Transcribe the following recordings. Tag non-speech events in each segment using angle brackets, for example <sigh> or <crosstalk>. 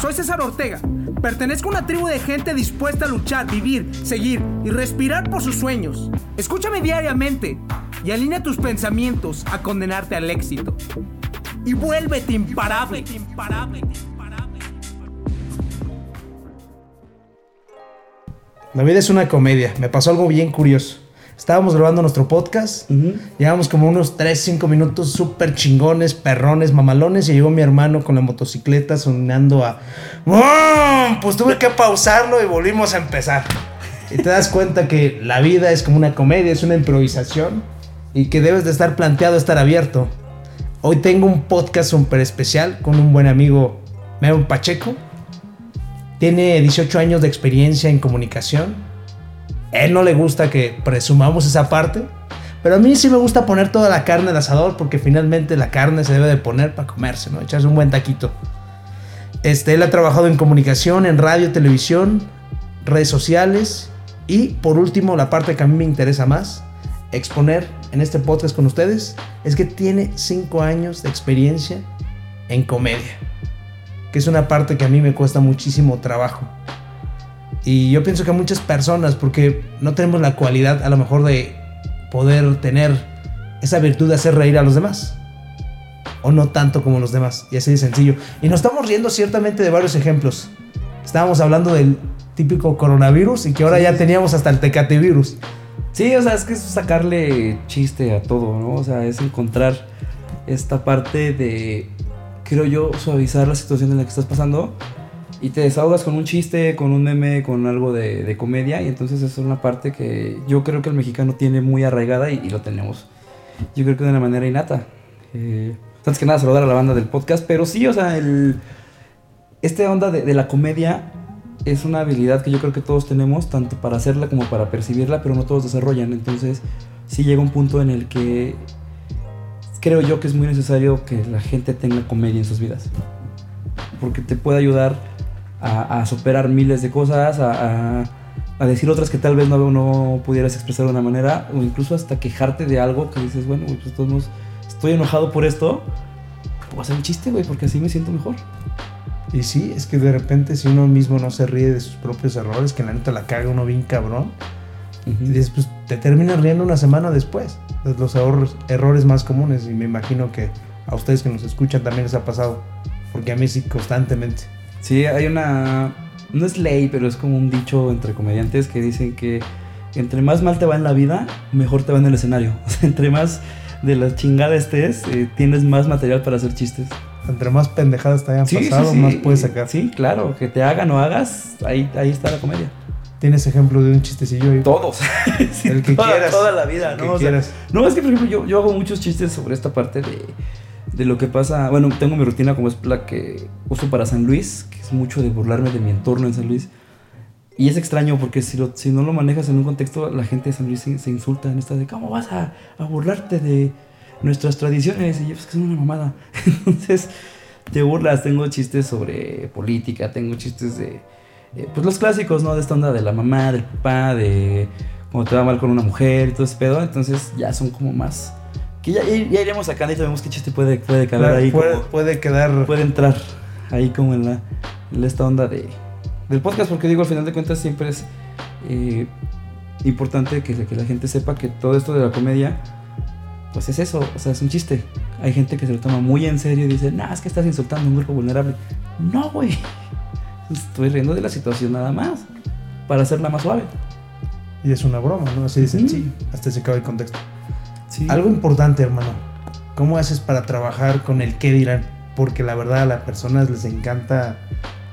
Soy César Ortega. Pertenezco a una tribu de gente dispuesta a luchar, vivir, seguir y respirar por sus sueños. Escúchame diariamente y alinea tus pensamientos a condenarte al éxito. Y vuélvete imparable. La vida es una comedia. Me pasó algo bien curioso. Estábamos grabando nuestro podcast. Llevamos como unos 3, 5 minutos súper chingones, perrones, mamalones. Y llegó mi hermano con la motocicleta sonando a. Pues tuve que pausarlo y volvimos a empezar. Y te das cuenta que la vida es como una comedia, es una improvisación. Y que debes de estar planteado, estar abierto. Hoy tengo un podcast súper especial con un buen amigo, Memo Pacheco. Tiene 18 años de experiencia en comunicación él no le gusta que presumamos esa parte. Pero a mí sí me gusta poner toda la carne al asador porque finalmente la carne se debe de poner para comerse, ¿no? Echarse un buen taquito. Este, él ha trabajado en comunicación, en radio, televisión, redes sociales y por último la parte que a mí me interesa más, exponer en este podcast con ustedes, es que tiene 5 años de experiencia en comedia, que es una parte que a mí me cuesta muchísimo trabajo. Y yo pienso que a muchas personas, porque no tenemos la cualidad a lo mejor de poder tener esa virtud de hacer reír a los demás. O no tanto como los demás. Y así de sencillo. Y nos estamos riendo ciertamente de varios ejemplos. Estábamos hablando del típico coronavirus y que ahora ya teníamos hasta el tecate virus. Sí, o sea, es que es sacarle chiste a todo, ¿no? O sea, es encontrar esta parte de, creo yo, suavizar la situación en la que estás pasando y te desahogas con un chiste, con un meme, con algo de, comedia. Y entonces es una parte que yo creo que el mexicano tiene muy arraigada y, lo tenemos. Yo creo que de una manera innata. Eh, antes que nada, saludar a la banda del podcast. Pero sí, o sea, el, esta onda de, la comedia es una habilidad que yo creo que todos tenemos, tanto para hacerla como para percibirla, pero no todos desarrollan. Entonces, sí llega un punto en el que creo yo que es muy necesario que la gente tenga comedia en sus vidas. Porque te puede ayudar a, superar miles de cosas, a, a, decir otras que tal vez no, no pudieras expresar de una manera, o incluso hasta quejarte de algo que dices, bueno, pues todos estoy enojado por esto, puedo hacer un chiste, güey, porque así me siento mejor. Y sí, es que de repente si uno mismo no se ríe de sus propios errores, que la neta la caga uno bien cabrón, y después te terminas riendo una semana después. Es los errores, errores más comunes y me imagino que a ustedes que nos escuchan también les ha pasado, porque a mí sí constantemente. Sí, hay una. No es ley, pero es como un dicho entre comediantes que dicen que entre más mal te va en la vida, mejor te va en el escenario. <laughs> O sea, entre más de la chingada estés, eh, tienes más material para hacer chistes. Entre más pendejadas te hayan pasado, más puedes sacar. Sí, claro, que te hagan o hagas, ahí, ahí está la comedia. ¿Tienes ejemplo de un chistecillo ahí? Todos. <laughs> <laughs> el que toda, quieras. Toda la vida, ¿no? O sea, no, es que por ejemplo yo, yo hago muchos chistes sobre esta parte de de lo que pasa. Bueno, tengo mi rutina como es la que uso para San Luis, que es mucho de burlarme de mi entorno en San Luis. Y es extraño porque si, no lo manejas en un contexto, la gente de San Luis se, insulta en esta de cómo vas a, burlarte de nuestras tradiciones. Y yo, pues que son una mamada. <laughs> Entonces, te burlas. Tengo chistes sobre política, tengo chistes de. Eh, pues los clásicos, ¿no? De esta onda de la mamá, del papá, de cómo te va mal con una mujer y todo ese pedo. Entonces, ya son como más que ya, ya iremos sacando y sabemos qué chiste puede, puede quedar ahí. Puede, quedar. Puede entrar ahí como en, la, en esta onda de, del podcast, porque digo, al final de cuentas siempre es eh, importante que, que, la gente sepa que todo esto de la comedia, pues es eso, o sea, es un chiste. Hay gente que se lo toma muy en serio y dice, nah, es que estás insultando a un grupo vulnerable. No, güey. Estoy riendo de la situación nada más, para hacerla más suave. Y es una broma, ¿no? Así de sencillo. Hasta se acaba el contexto. Algo importante, hermano. ¿Cómo haces para trabajar con el qué dirán? Porque la verdad a las personas les encanta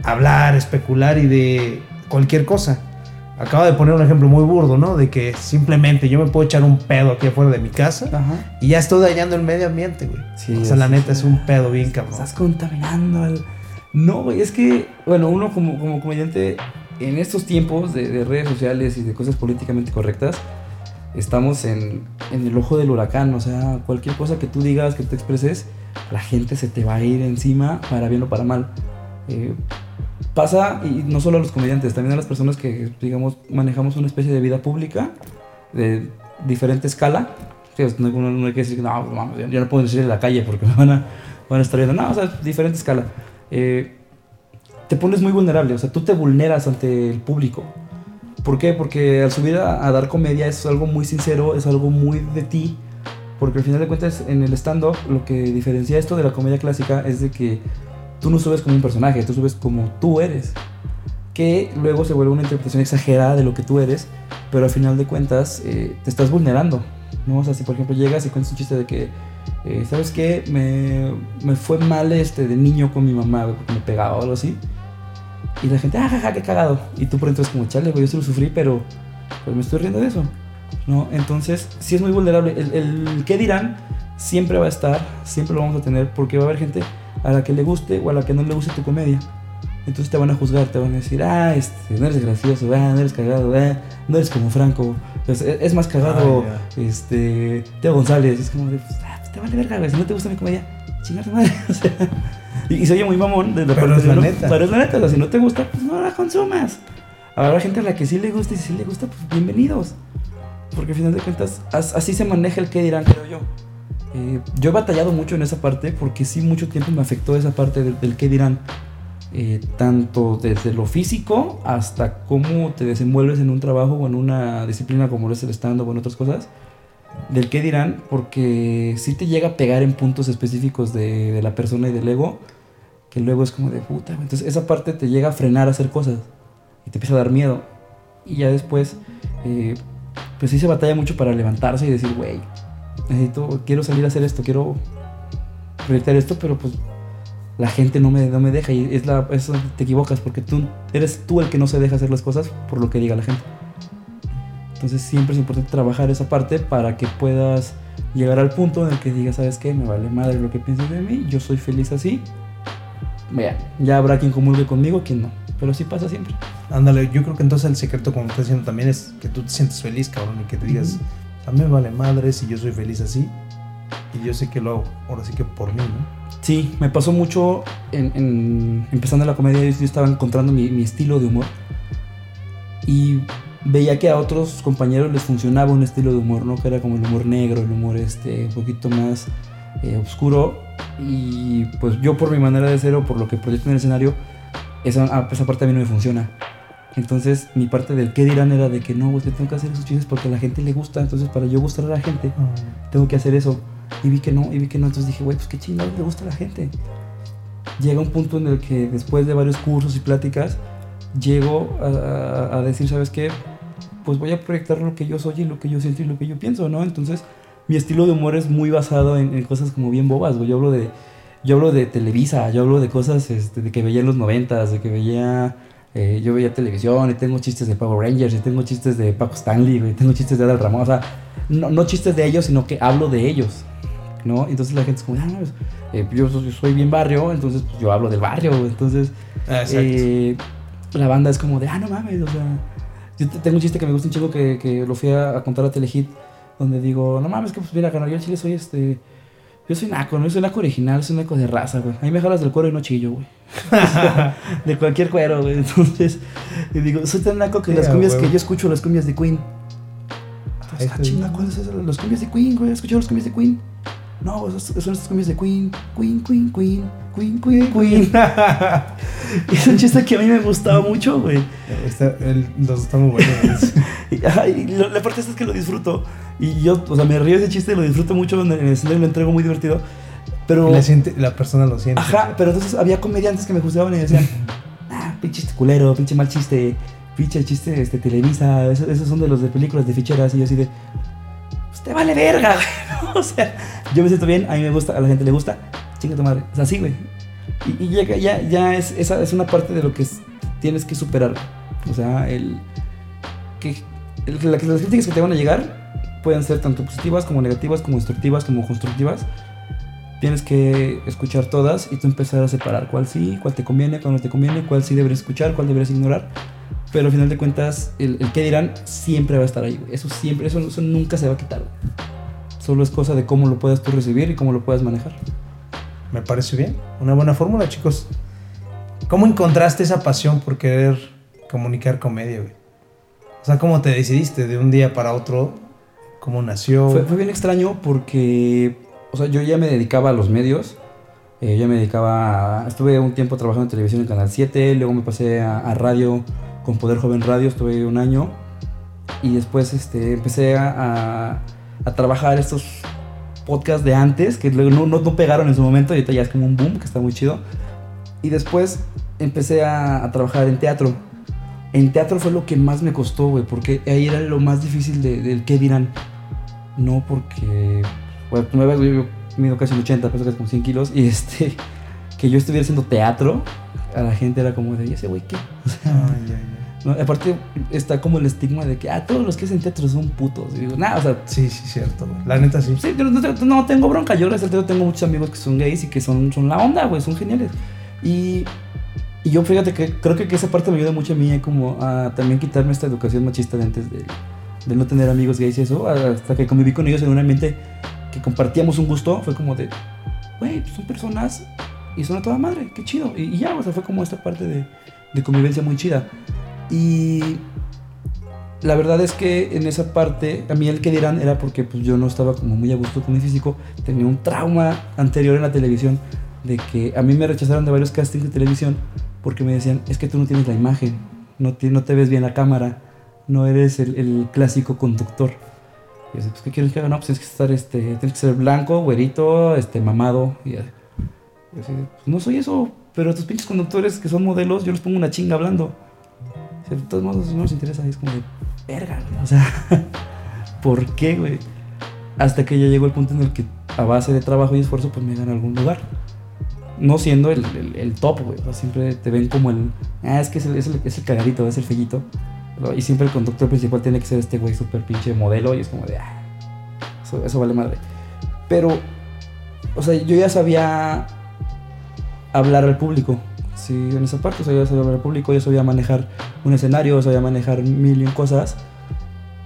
hablar, especular y de cualquier cosa. Acabo de poner un ejemplo muy burdo, ¿no? De que simplemente yo me puedo echar un pedo aquí afuera de mi casa y ya estoy dañando el medio ambiente, güey. Sí, o sea, la neta es un pedo bien cabrón. Estás contaminando al... No, güey, es que, bueno, uno como, como comediante en estos tiempos de redes sociales y de cosas políticamente correctas, estamos en, el ojo del huracán, o sea, cualquier cosa que tú digas, que te expreses, la gente se te va a ir encima para bien o para mal. Eh, pasa, y no solo a los comediantes, también a las personas que, digamos, manejamos una especie de vida pública de diferente escala. no, hay que decir, no, vamos, yo no puedo decir en la calle porque <laughs> me van a, van a estar viendo. No, o sea, diferente escala. Eh, te pones muy vulnerable, o sea, tú te vulneras ante el público. ¿Por qué? Porque al subir a, a dar comedia es algo muy sincero, es algo muy de ti. Porque al final de cuentas, en el stand-up, lo que diferencia esto de la comedia clásica es de que tú no subes como un personaje, tú subes como tú eres. Que luego se vuelve una interpretación exagerada de lo que tú eres, pero al final de cuentas eh, te estás vulnerando. ¿no? O sea, si por ejemplo llegas y cuentas un chiste de que, eh, ¿sabes qué? Me, me, fue mal este, de niño con mi mamá, porque me pegaba o algo así. Y la gente, ah, jaja, qué cagado. Y tú por dentro es como, chale, güey, yo se lo sufrí, pero pues me estoy riendo de eso. ¿No? Entonces, sí es muy vulnerable. El, el qué dirán siempre va a estar, siempre lo vamos a tener, porque va a haber gente a la que le guste o a la que no le guste tu comedia. Entonces te van a juzgar, te van a decir, ah, este, no eres gracioso, ah, no eres cagado, ah, no eres como Franco. Pues, es, más cagado, este, Teo González. Es como de, ah, pues te vale verga, güey. Si no te gusta mi comedia, chingarte madre. <laughs> O sea, y, y, se oye muy mamón. De la pero es la no, neta. Pero es la neta, o sea, si no te gusta, pues no la consumas. Habrá gente a la que sí le gusta y si sí le gusta, pues bienvenidos. Porque al final de cuentas, as, así se maneja el que dirán, creo yo. Eh, yo he batallado mucho en esa parte porque sí mucho tiempo me afectó esa parte del, del qué dirán. Eh, tanto desde lo físico hasta cómo te desenvuelves en un trabajo o en una disciplina como es el stand-up o en otras cosas. Del qué dirán, porque sí te llega a pegar en puntos específicos de, de la persona y del ego, que luego es como de puta. Entonces esa parte te llega a frenar a hacer cosas y te empieza a dar miedo. Y ya después, eh, pues sí se batalla mucho para levantarse y decir, güey, necesito, quiero salir a hacer esto, quiero proyectar esto, pero pues la gente no me, no me deja y es la, eso te equivocas porque tú eres tú el que no se deja hacer las cosas por lo que diga la gente. Entonces siempre es importante trabajar esa parte para que puedas llegar al punto en el que digas, ¿sabes qué? Me vale madre lo que pienses de mí, yo soy feliz así. Vea, ya habrá quien comulgue conmigo, quien no. Pero sí pasa siempre. Ándale, yo creo que entonces el secreto, como estás diciendo, también es que tú te sientes feliz, cabrón, y que te digas, a mí me vale madre si yo soy feliz así. Y yo sé que lo hago, ahora sí que por mí, ¿no? Sí, me pasó mucho en, en empezando la comedia, yo estaba encontrando mi, mi, estilo de humor. Y veía que a otros compañeros les funcionaba un estilo de humor, ¿no? Que era como el humor negro, el humor este, un poquito más eh, oscuro. Y pues yo por mi manera de ser o por lo que proyecto en el escenario, esa, esa parte a mí no me funciona. Entonces mi parte del qué dirán era de que no, pues que tengo que hacer esos chistes porque a la gente le gusta. Entonces para yo gustar a la gente, Mm. tengo que hacer eso. Y vi que no, y vi que no. Entonces dije, güey, pues qué chingado le gusta a la gente. Llega un punto en el que después de varios cursos y pláticas, llego a, a, a, decir, ¿sabes qué? Pues voy a proyectar lo que yo soy y lo que yo siento y lo que yo pienso, ¿no? Entonces mi estilo de humor es muy basado en, en cosas como bien bobas, güey. Yo hablo de, yo hablo de Televisa, yo hablo de cosas este, de que veía en los noventas, de que veía... Eh, yo veía televisión y tengo chistes de Power Rangers y tengo chistes de Paco Stanley, güey, tengo chistes de Adal Ramón, o sea, no, no chistes de ellos, sino que hablo de ellos. ¿no? Entonces la gente es como, ah, pues, eh, yo, yo, soy bien barrio, entonces pues, yo hablo del barrio, entonces ah, eh, la banda es como de, ah, no mames, o sea, yo tengo un chiste que me gusta un chico que, que lo fui a, a, contar a Telehit, donde digo, no mames, que pues mira, canal, yo en Chile soy este, yo soy naco, no soy naco original, soy naco de raza, güey, a mí me jalas del cuero y no chillo, güey, <laughs> de cualquier cuero, güey, entonces, y digo, soy tan naco que las cumbias que yo escucho, las cumbias de Queen, entonces, ah, chinga, ¿cuáles son las cumbias de Queen, güey? ¿Has escuchado las cumbias de Queen? No, son estas cumbias de Queen, Queen, Queen, Queen, Queen, Queen, Queen. <laughs> es un chiste que a mí me gustaba mucho, güey. Está, el, los está muy buenos. <laughs> y lo, la parte es que lo disfruto. Y yo, o sea, me río de ese chiste, lo disfruto mucho, en el escenario lo entrego muy divertido. Pero. La, siente, la persona lo siente. Ajá, pero entonces había comediantes que me juzgaban y decían, <laughs> ah, pinche chiste culero, pinche mal chiste, pinche chiste este, Televisa, esos, esos son de los de películas de ficheras. Y yo así de, pues te vale verga, güey. o sea, yo me siento bien, a mí me gusta, a la gente le gusta, chinga tu madre. Sea, así, güey. Y, y, ya, ya, ya es, esa es una parte de lo que es, tienes que superar. O sea, el que, el, la, las críticas que te van a llegar pueden ser tanto positivas como negativas, como destructivas, como constructivas. Tienes que escuchar todas y tú empezar a separar cuál sí, cuál te conviene, cuál no te conviene, cuál sí deberías escuchar, cuál deberías ignorar. Pero al final de cuentas, el, el que dirán siempre va a estar ahí. Güey. Eso siempre, eso, eso nunca se va a quitar. Güey. Solo es cosa de cómo lo puedas tú recibir y cómo lo puedas manejar. Me parece bien. Una buena fórmula, chicos. ¿Cómo encontraste esa pasión por querer comunicar comedia, güey? O sea, ¿cómo te decidiste de un día para otro? ¿Cómo nació? Fue, fue bien extraño porque, o sea, yo ya me dedicaba a los medios Eh, yo me dedicaba, a- estuve un tiempo trabajando en televisión en Canal 7, luego me pasé a, a radio con Poder Joven Radio, estuve un año y después este, empecé a, a- a trabajar estos podcasts de antes que luego no, no, no pegaron en su momento y ahorita ya es como un boom que está muy chido. Y después empecé a, trabajar en teatro. En teatro fue lo que más me costó, güey, porque ahí era lo más difícil de- del qué dirán. No porque, bueno, tú me yo mido casi un 80, peso casi como 100 kilos, y este, <laughs> que yo estuviera haciendo teatro, a la gente era como de, ¿y ese güey qué? <laughs> Ay, ay, ay. No, aparte está como el estigma de que, ah, todos los que hacen teatro son putos. Y digo, nada, o sea, Sí, sí, cierto, güey. La neta sí. Sí, yo no, no- no tengo bronca. Yo gracias al teatro tengo muchos amigos que son gays y que son, son la onda, güey, son geniales. Y, y yo fíjate que creo que, que esa parte me ayuda mucho a mí, eh, como a también quitarme esta educación machista de antes de, de no tener amigos gays y eso, hasta que conviví con ellos en un ambiente que compartíamos un gusto, fue como de, güey, pues son personas y son a toda madre, qué chido. Y, y ya, o sea, fue como esta parte de, de convivencia muy chida. Y la verdad es que en esa parte, a mí el que dirán era porque pues, yo no estaba como muy a gusto con mi físico. Tenía un trauma anterior en la televisión de que a mí me rechazaron de varios castings de televisión porque me decían, es que tú no tienes la imagen, no te, no te ves bien la cámara, no eres el, el clásico conductor. Y yo pues, ¿qué quieres que haga? No, pues tienes que estar, este, tienes que ser blanco, güerito, este, mamado. Y así, pues, no soy eso, pero estos pinches conductores que son modelos, yo les pongo una chinga hablando. De todos modos no les interesa, y es como de, verga. O sea, <laughs> ¿por qué, güey? Hasta que ya llegó el punto en el que a base de trabajo y esfuerzo, pues me ganan algún lugar. No siendo el, el- el top, güey. o sea, siempre te ven como el. Ah, es que es el, es el, es el cagadito, es el fellito. ¿no? Y siempre el conductor principal tiene que ser este güey súper pinche modelo. Y es como de. Ah, eso, eso vale madre. Pero, o sea, yo ya sabía hablar al público. Sí, en esa parte, o sea, yo ya sabía hablar al público, yo sabía manejar un escenario, sabía manejar mil y un cosas,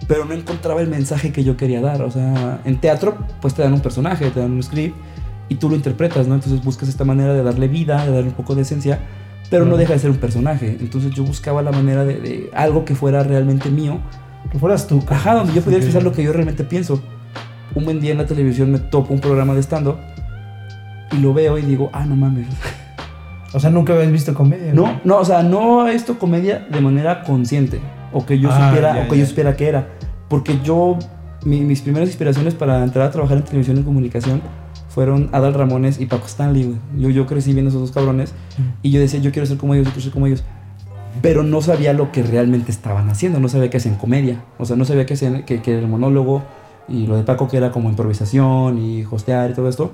pero no encontraba el mensaje que yo quería dar. O sea, en teatro, pues te dan un personaje, te dan un script y tú lo interpretas, ¿no? Entonces buscas esta manera de darle vida, de darle un poco de esencia, pero no Ujú. deja de ser un personaje. Entonces yo buscaba la manera de, de algo que fuera realmente mío, Que fueras tú. ajá, donde yo pudiera expresar lo que yo realmente pienso. Un buen día en la televisión me topo un programa de stand-up y lo veo y digo, ah, no mames. O sea, nunca habías visto comedia. No, güey? no, o sea, no esto comedia de manera consciente. O que yo Ah, supiera, ya, o que ya. yo supiera que era. Porque yo, mi- mis primeras inspiraciones para entrar a trabajar en televisión y comunicación fueron Adal Ramones y Paco Stanley, güey. Yo, yo crecí viendo esos dos cabrones y yo decía, yo quiero ser como ellos, yo quiero ser como ellos. Pero no sabía lo que realmente estaban haciendo, no sabía que hacían comedia. O sea, no sabía que hacían, que, que el monólogo y lo de Paco que era como improvisación y hostear y todo esto.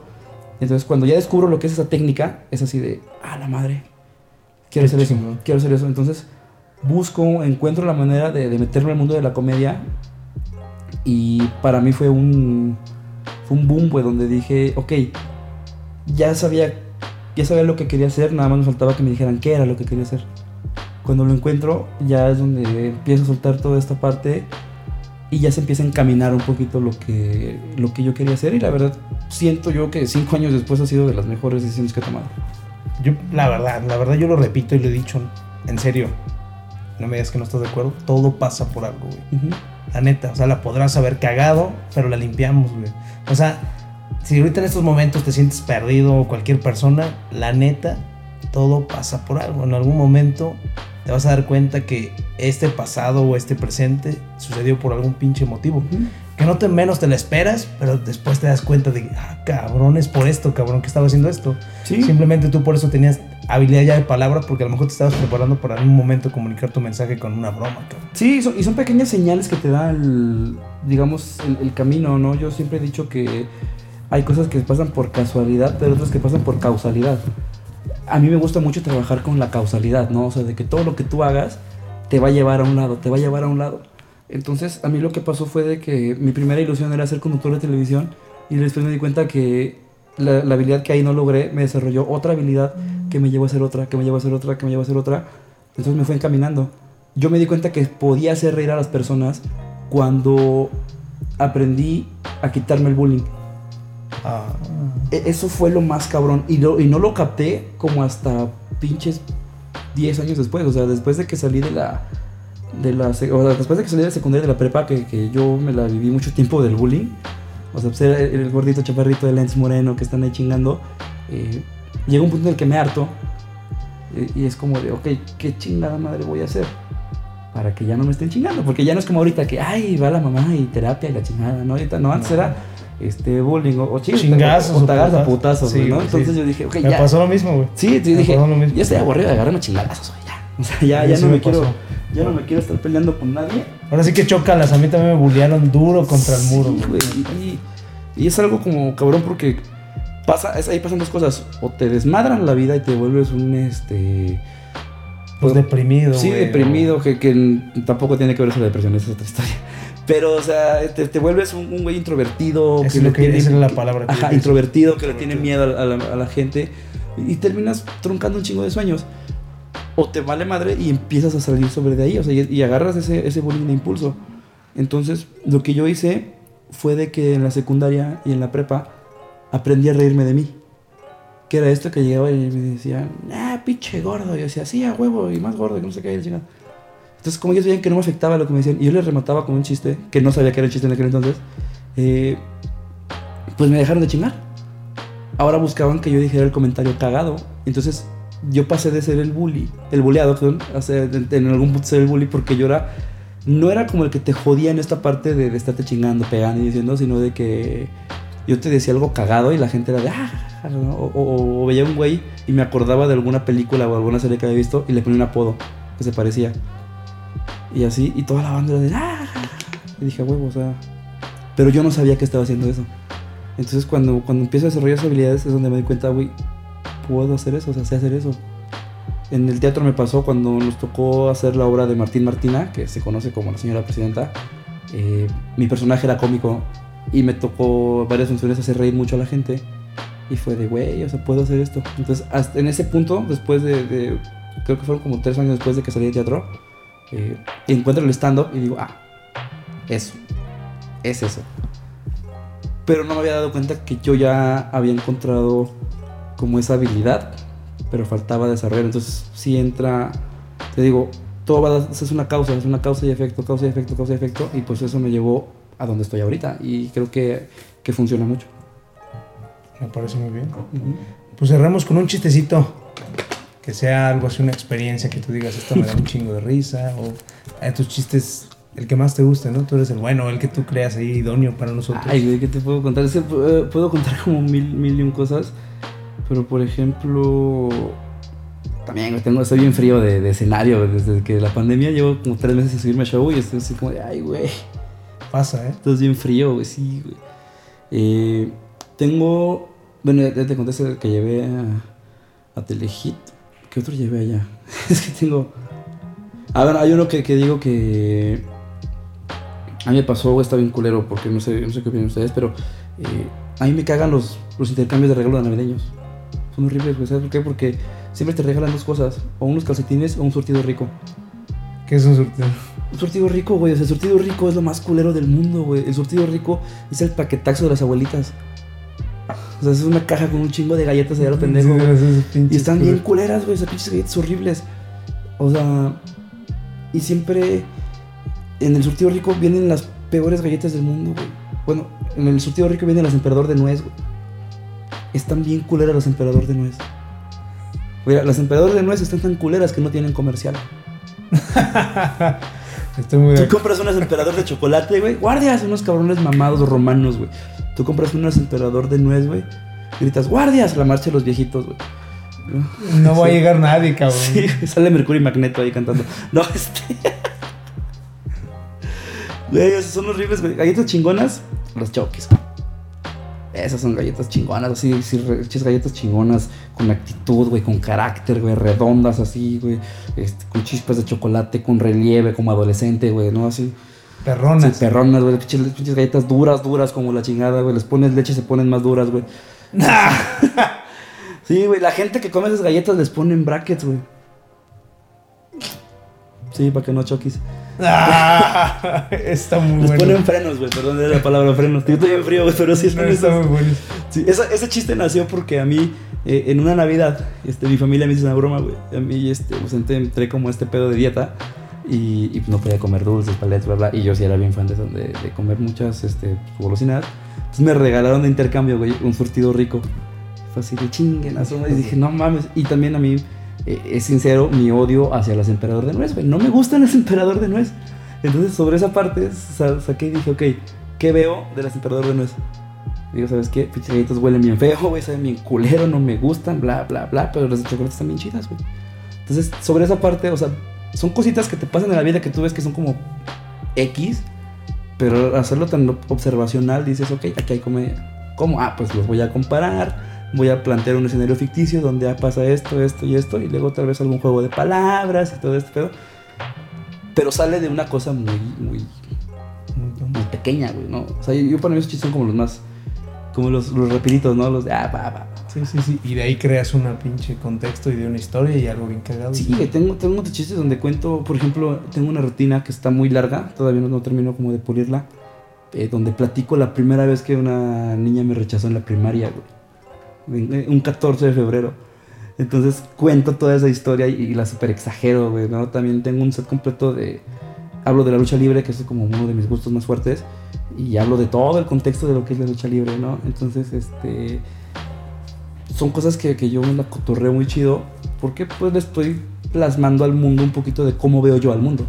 Entonces, cuando ya descubro lo que es esa técnica, es así de, ah, la madre, quiero hacer eso, quiero hacer eso. Entonces, busco, encuentro la manera de, de meterme al mundo de la comedia. Y para mí fue un, fue un boom, pues, donde dije, ok, ya sabía, ya sabía lo que quería hacer, nada más me faltaba que me dijeran qué era lo que quería hacer. Cuando lo encuentro, ya es donde empiezo a soltar toda esta parte y ya se empieza a encaminar un poquito lo que, lo que yo quería hacer. Y la verdad, siento yo que cinco años después ha sido de las mejores decisiones que he tomado. Yo, la verdad, la verdad yo lo repito y lo he dicho en serio. No me digas que no estás de acuerdo. Todo pasa por algo, güey. Ujú. La neta, o sea, la podrás haber cagado, pero la limpiamos, güey. O sea, si ahorita en estos momentos te sientes perdido o cualquier persona, la neta, todo pasa por algo. En algún momento te vas a dar cuenta que este pasado o este presente sucedió por algún pinche motivo. Que no te menos te la esperas, pero después te das cuenta de que, ah, cabrón, es por esto, cabrón, que estaba haciendo esto. Sí. Simplemente tú por eso tenías habilidad ya de palabra, porque a lo mejor te estabas preparando para un momento comunicar tu mensaje con una broma, cabrón. Sí, son- y son pequeñas señales que te da el, digamos, el, el camino, ¿no? Yo siempre he dicho que hay cosas que pasan por casualidad, pero otras que pasan por causalidad. A mí me gusta mucho trabajar con la causalidad, ¿no? O sea, de que todo lo que tú hagas te va a llevar a un lado, te va a llevar a un lado. Entonces, a mí lo que pasó fue de que mi primera ilusión era ser conductor de televisión y después me di cuenta que la, la habilidad que ahí no logré me desarrolló otra habilidad que me llevó a hacer otra, que me llevó a hacer otra, que me llevó a hacer otra. Entonces me fue encaminando. Yo me di cuenta que podía hacer reír a las personas cuando aprendí a quitarme el bullying. Ah, E- Eso fue lo más cabrón. Y, lo- y no lo capté como hasta pinches 10 años después. O sea, después de que salí de la. De la sec- o sea, después de que salí de la secundaria de la prepa, que, que yo me la viví mucho tiempo del bullying. O sea, pues era el, el gordito chaparrito de lentes moreno que están ahí chingando. eh, llega un punto en el que me harto y, y es como de, ok, ¿qué chingada madre voy a hacer? Para que ya no me estén chingando, porque ya no es como ahorita que, ay, va la mamá y terapia y la chingada, ¿no? Ahorita no, antes era este bullying o, o ching- Chingazos o, a putazos. Sí, ¿no? Entonces sí. yo dije, ok, Me ya. pasó lo mismo, güey. Sí, sí, Me dije, ya estoy aburrido de agarrarme chingadazos, güey, ya. O sea, ya, ya no me me quiero, ya no me quiero estar peleando con nadie. Ahora sí que chócalas. A mí también me bullearon duro contra el muro, güey. Y, y es algo como cabrón porque pasa, es, ahí pasan dos cosas. O te desmadran la vida y te vuelves un este. Pues deprimido, Sí, deprimido, que, que tampoco tiene que ver con la depresión, esa es otra historia. Pero, o sea, te, te vuelves un, un güey introvertido. Es lo que- esa es la palabra que Ajá, introvertido, que le tiene miedo a la, a la gente. Y terminas truncando un chingo de sueños. O te vale madre y empiezas a salir sobre de ahí. O sea, y, y agarras ese, ese bullying de impulso. Entonces, lo que yo hice fue de que en la secundaria y en la prepa aprendí a reírme de mí. Que era esto que llegaba y me decían, ah, pinche gordo. Y yo decía, sí, a huevo, y más gordo, que no sé qué, y. Entonces, como ellos veían que no me afectaba lo que me decían, y yo les remataba con un chiste, que no sabía que era un chiste en aquel entonces, eh, pues me dejaron de chingar. Ahora buscaban que yo dijera el comentario cagado. Entonces, yo pasé de ser el bully, el bulleado, perdón, a ser, de- en algún punto ser el bully, porque yo era. No era como el que te jodía en esta parte de, de estarte chingando, pegando y diciendo, sino de que yo te decía algo cagado y la gente era de ah, ¿no? o, o- o veía un güey y me acordaba de alguna película o alguna serie que había visto y le ponía un apodo que se parecía. Y así, y toda la banda de ah, y dije, huevo, o sea. Pero yo no sabía que estaba haciendo eso. Entonces, cuando, cuando empiezo a desarrollar esas habilidades, es donde me doy cuenta, güey, puedo hacer eso, o sea, sé hacer eso. En el teatro me pasó cuando nos tocó hacer la obra de Martín Martina, que se conoce como la señora presidenta. Eh, mi personaje era cómico y me tocó varias funciones hacer reír mucho a la gente. Y fue de, güey, o sea, puedo hacer esto. Entonces, en ese punto, después de, de- creo que fueron como tres años después de que salí de teatro, eh, encuentro el stand-up y digo, ah, eso, es eso. Pero no me había dado cuenta que yo ya había encontrado como esa habilidad, pero faltaba desarrollar. Entonces, si entra, te digo, todo va a, es una causa, es una causa y efecto, causa y efecto, causa y efecto, y pues eso me llevó a donde estoy ahorita. Y creo que, que funciona mucho. Me parece muy bien. Ujú. Pues cerramos con un chistecito. Que sea algo así, una experiencia que tú digas, esto me da un chingo de risa. O a tus chistes, el que más te guste, ¿no? Tú eres el bueno, el que tú creas ahí idóneo para nosotros. Ay, güey, ¿qué te puedo contar? Es que eh, puedo contar como mil, mil y un cosas. Pero, por ejemplo... También, tengo, estoy bien frío de, de escenario. Desde que la pandemia llevo como tres meses sin subirme a show y estoy así como de, ay, güey. Pasa, ¿eh? Estás bien frío, güey, sí, güey. Eh, tengo... Bueno, ya te conté ese que llevé a, a Telehit. ¿Qué otro llevé allá? <laughs> es que tengo... A ver, hay uno que, que digo que... A mí me pasó, está bien culero, porque no sé, no sé qué opinan ustedes, pero eh, a mí me cagan los, los intercambios de regalos navideños. Son horribles, güey, ¿sabes por qué? Porque siempre te regalan dos cosas, o unos calcetines o un surtido rico. ¿Qué es un surtido? Un surtido rico, güey. O sea, el surtido rico es lo más culero del mundo, güey. El surtido rico es el paquetaxo de las abuelitas. O sea, es una caja con un chingo de galletas de lo pendejo. Sí, Y están bien culeras, güey. Esas pinches galletas horribles. O sea, y siempre en el surtido rico vienen las peores galletas del mundo, güey. Bueno, en el surtido rico vienen las emperador de nuez, güey. Están bien culeras las emperador de nuez. Mira, las emperador de nuez están tan culeras que no tienen comercial. <laughs> Estoy muy Tú compras unas emperador de chocolate, güey. Guardias, unos cabrones mamados romanos, güey. Tú compras unas emperador de nuez, güey. Gritas, guardias, la marcha de los viejitos, güey. No va a <laughs> llegar nadie, cabrón. Sí, <laughs> sale Mercurio y Magneto ahí cantando. No, <laughs> este. Güey, esas son horribles, güey. Galletas chingonas, los güey. Esas son galletas chingonas, así, sí, galletas chingonas, con actitud, güey, con carácter, güey, redondas así, güey, este, con chispas de chocolate, con relieve, como adolescente, güey, ¿no? Así. Perronas. Sí, perronas, güey, pinches, pinches galletas duras, duras como la chingada, güey. Les pones leche y se ponen más duras, güey. <laughs> sí, güey, la gente que come esas galletas les ponen brackets, güey. Sí, para que no choques. Ah, <laughs> está muy Les bueno. ponen frenos, güey, perdón de la palabra frenos. Yo estoy bien frío, güey, pero sí es No, está muy bueno. Sí, esa- ese chiste nació porque a mí, eh, en una Navidad, este, mi familia me hizo una broma, güey. A mí, este, pues, entré como este pedo de dieta y, y, pues, no podía comer dulces, paletas, bla, bla. Y yo sí era bien fan de, de, de comer muchas este, golosinas. Entonces me regalaron de intercambio, güey, un surtido rico. Fue así de chinguen. Y dije, no mames. Y también a mí, eh, es sincero, mi odio hacia las Emperador de Nuez, güey. No me gustan las Emperador de Nuez. Entonces, sobre esa parte, sa- saqué y dije, ok, ¿qué veo de las Emperador de Nuez? Digo, ¿sabes qué? Galletas huelen bien feo, güey, saben bien culero, no me gustan, bla, bla, bla, pero las de chocolate están bien chidas, güey. Entonces, sobre esa parte, o sea, son cositas que te pasan en la vida que tú ves que son como X, pero hacerlo tan observacional dices, ok, aquí hay comedia. ¿Cómo? Ah, pues los voy a comparar, voy a plantear un escenario ficticio donde ah, pasa esto, esto y esto, y luego tal vez algún juego de palabras y todo esto, pero, pero sale de una cosa muy, muy, muy pequeña, güey, ¿no? O sea, yo para mí esos chistes son como los más, como los, los rapiditos, ¿no? Los de, ah, va, va. Sí, sí, sí. Y de ahí creas una pinche contexto y de una historia y algo bien cagado. Sí, güey, tengo, tengo otros chistes donde cuento, por ejemplo, tengo una rutina que está muy larga, todavía no, no termino como de pulirla, eh, donde platico la primera vez que una niña me rechazó en la primaria, güey. En Un 14 de febrero. Entonces cuento toda esa historia y, y la super exagero, güey, ¿no? También tengo un set completo de... Hablo de la lucha libre, que es como uno de mis gustos más fuertes, y hablo de todo el contexto de lo que es la lucha libre, ¿no? Entonces, este son cosas que, que yo me la cotorreo muy chido porque pues le estoy plasmando al mundo un poquito de cómo veo yo al mundo.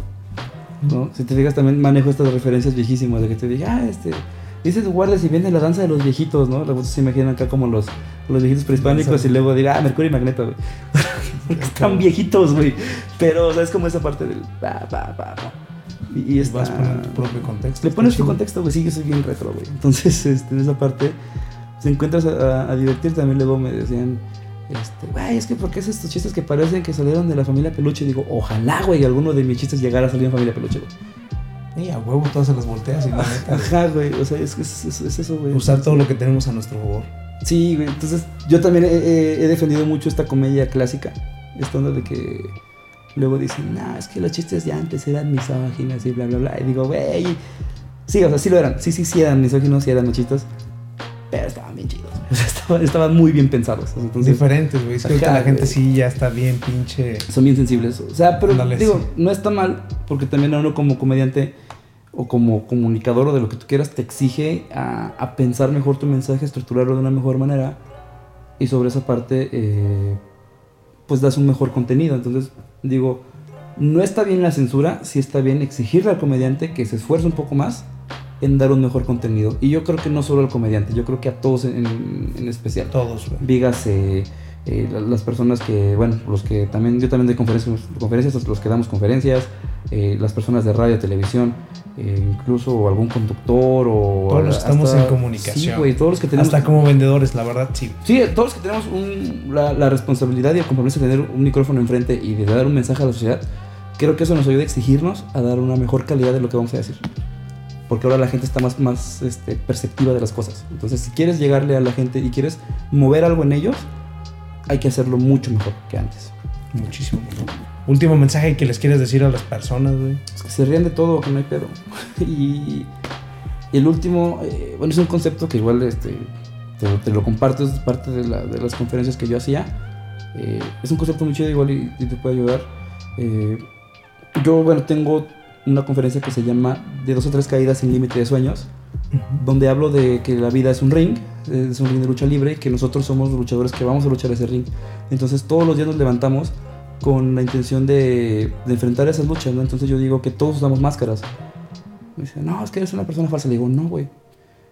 ¿no? Si te fijas también manejo estas referencias viejísimas de que te dije, ah, este, dices guardia si viene la danza de los viejitos, ¿no? Luego se imaginan acá como los, los viejitos prehispánicos y luego diga, ah, Mercurio y Magneto, güey. <laughs> Porque están viejitos, güey. Pero, o sea, es como esa parte del, va, va, va. Y, y está... Vas poniendo tu propio contexto. Le pones tu contexto, güey, sí, yo soy bien retro, güey. Entonces, <laughs> este, en esa parte, te encuentras a, divertir. También luego me decían, este, güey, es que ¿por qué haces estos chistes que parecen que salieron de la familia Peluche? Digo, ojalá, güey, alguno de mis chistes llegara a salir en familia Peluche, güey. Y a huevo todas se las volteas y la neta. Ajá, güey, o sea, es, es, es- es eso, güey. Usar todo lo que tenemos a nuestro favor. Sí, güey, entonces yo también he, he- he defendido mucho esta comedia clásica. Esta onda de que luego dicen, no, es que los chistes ya antes eran misóginos y bla, bla, bla. Y digo, güey, sí, o sea, sí lo eran. Sí, sí, sí eran misóginos, sí eran machistas. Pero estaban bien chidos. <laughs> O sea, estaban, estaban muy bien pensados. entonces, Diferentes, güey. Es que la gente sí ya está bien pinche. son bien sensibles. O sea, pero digo, sí. no está mal, porque también a uno como comediante o como comunicador o de lo que tú quieras te exige a, a pensar mejor tu mensaje, estructurarlo de una mejor manera y sobre esa parte eh, pues das un mejor contenido. Entonces digo, no está bien la censura, sí está bien exigirle al comediante que se esfuerce un poco más en dar un mejor contenido. Y yo creo que no solo al comediante, yo creo que a todos en, en especial Todos, dígase eh, la- las personas que, bueno, los que también, yo también doy conferencias, conferencias los que damos conferencias, eh, las personas de radio, televisión, eh, incluso algún conductor o... Todos los que estamos en comunicación. Sí, güey, todos los que tenemos... Hasta como vendedores, la verdad, sí. Sí, todos los que tenemos un- la, la responsabilidad y el compromiso de tener un micrófono enfrente y de dar un mensaje a la sociedad, creo que eso nos ayuda a exigirnos a dar una mejor calidad de lo que vamos a decir. Porque ahora la gente está más, más este, perceptiva de las cosas. Entonces, si quieres llegarle a la gente y quieres mover algo en ellos, hay que hacerlo mucho mejor que antes. Muchísimo. Último mensaje que les quieres decir a las personas, güey. Es que se rían de todo, que no hay pedo. <laughs> y, y el último, eh, bueno, es un concepto que igual este, te, te lo comparto, es parte de, la- de las conferencias que yo hacía. Eh, es un concepto muy chido igual y, y te puede ayudar. Eh, yo, bueno, tengo una conferencia que se llama De dos o tres caídas sin límite de sueños, donde hablo de que la vida es un ring, es un ring de lucha libre que nosotros somos los luchadores que vamos a luchar ese ring. Entonces todos los días nos levantamos con la intención de, enfrentar esas luchas, ¿no? Entonces yo digo que todos usamos máscaras. Me dice, no, es que eres una persona falsa. Le digo, no, güey.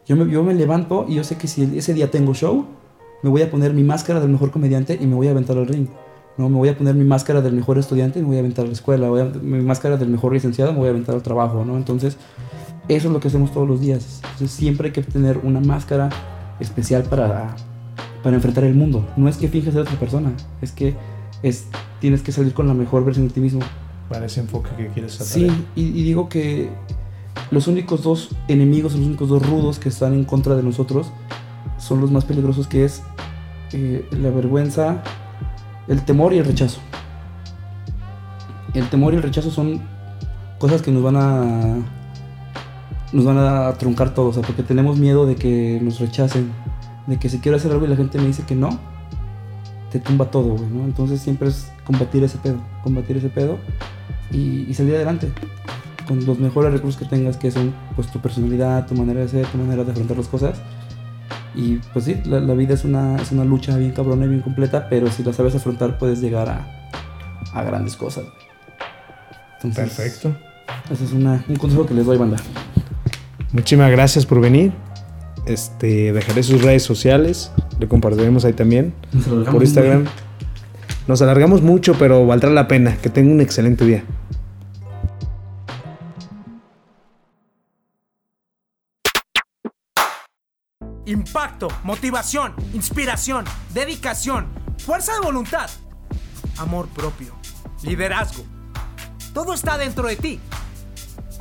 Yo me, yo me levanto y yo sé que si ese día tengo show, me voy a poner mi máscara del mejor comediante y me voy a aventar al ring. No, me voy a poner mi máscara del mejor estudiante y me voy a aventar a la escuela. Voy a- mi máscara del mejor licenciado me voy a aventar al trabajo, ¿no? Entonces, eso es lo que hacemos todos los días. Entonces, siempre hay que tener una máscara especial para, para enfrentar el mundo. No es que finges ser otra persona, es que es, tienes que salir con la mejor versión de ti mismo. Para ese enfoque que quieres Sí, atraer. y, y digo que los únicos dos enemigos, los únicos dos rudos que están en contra de nosotros son los más peligrosos que es eh, la vergüenza, el temor y el rechazo. El temor y el rechazo son cosas que nos van a nos van a truncar todo, o sea, porque tenemos miedo de que nos rechacen, de que si quiero hacer algo y la gente me dice que no, te tumba todo, güey, ¿no? Entonces siempre es combatir ese pedo, combatir ese pedo y, y salir adelante con los mejores recursos que tengas, que son pues tu personalidad, tu manera de ser, tu manera de afrontar las cosas. Y pues sí, la, la vida es una, es una lucha bien cabrona y bien completa, pero si la sabes afrontar puedes llegar a, a grandes cosas. Entonces, Perfecto. Ese es una- un consejo que les doy, banda. Muchísimas gracias por venir. Este, dejaré sus redes sociales. Le compartiremos ahí también. Por Instagram. Nos alargamos mucho, pero valdrá la pena. Que tenga un excelente día. Impacto, motivación, inspiración, dedicación, fuerza de voluntad, amor propio, liderazgo. Todo está dentro de ti.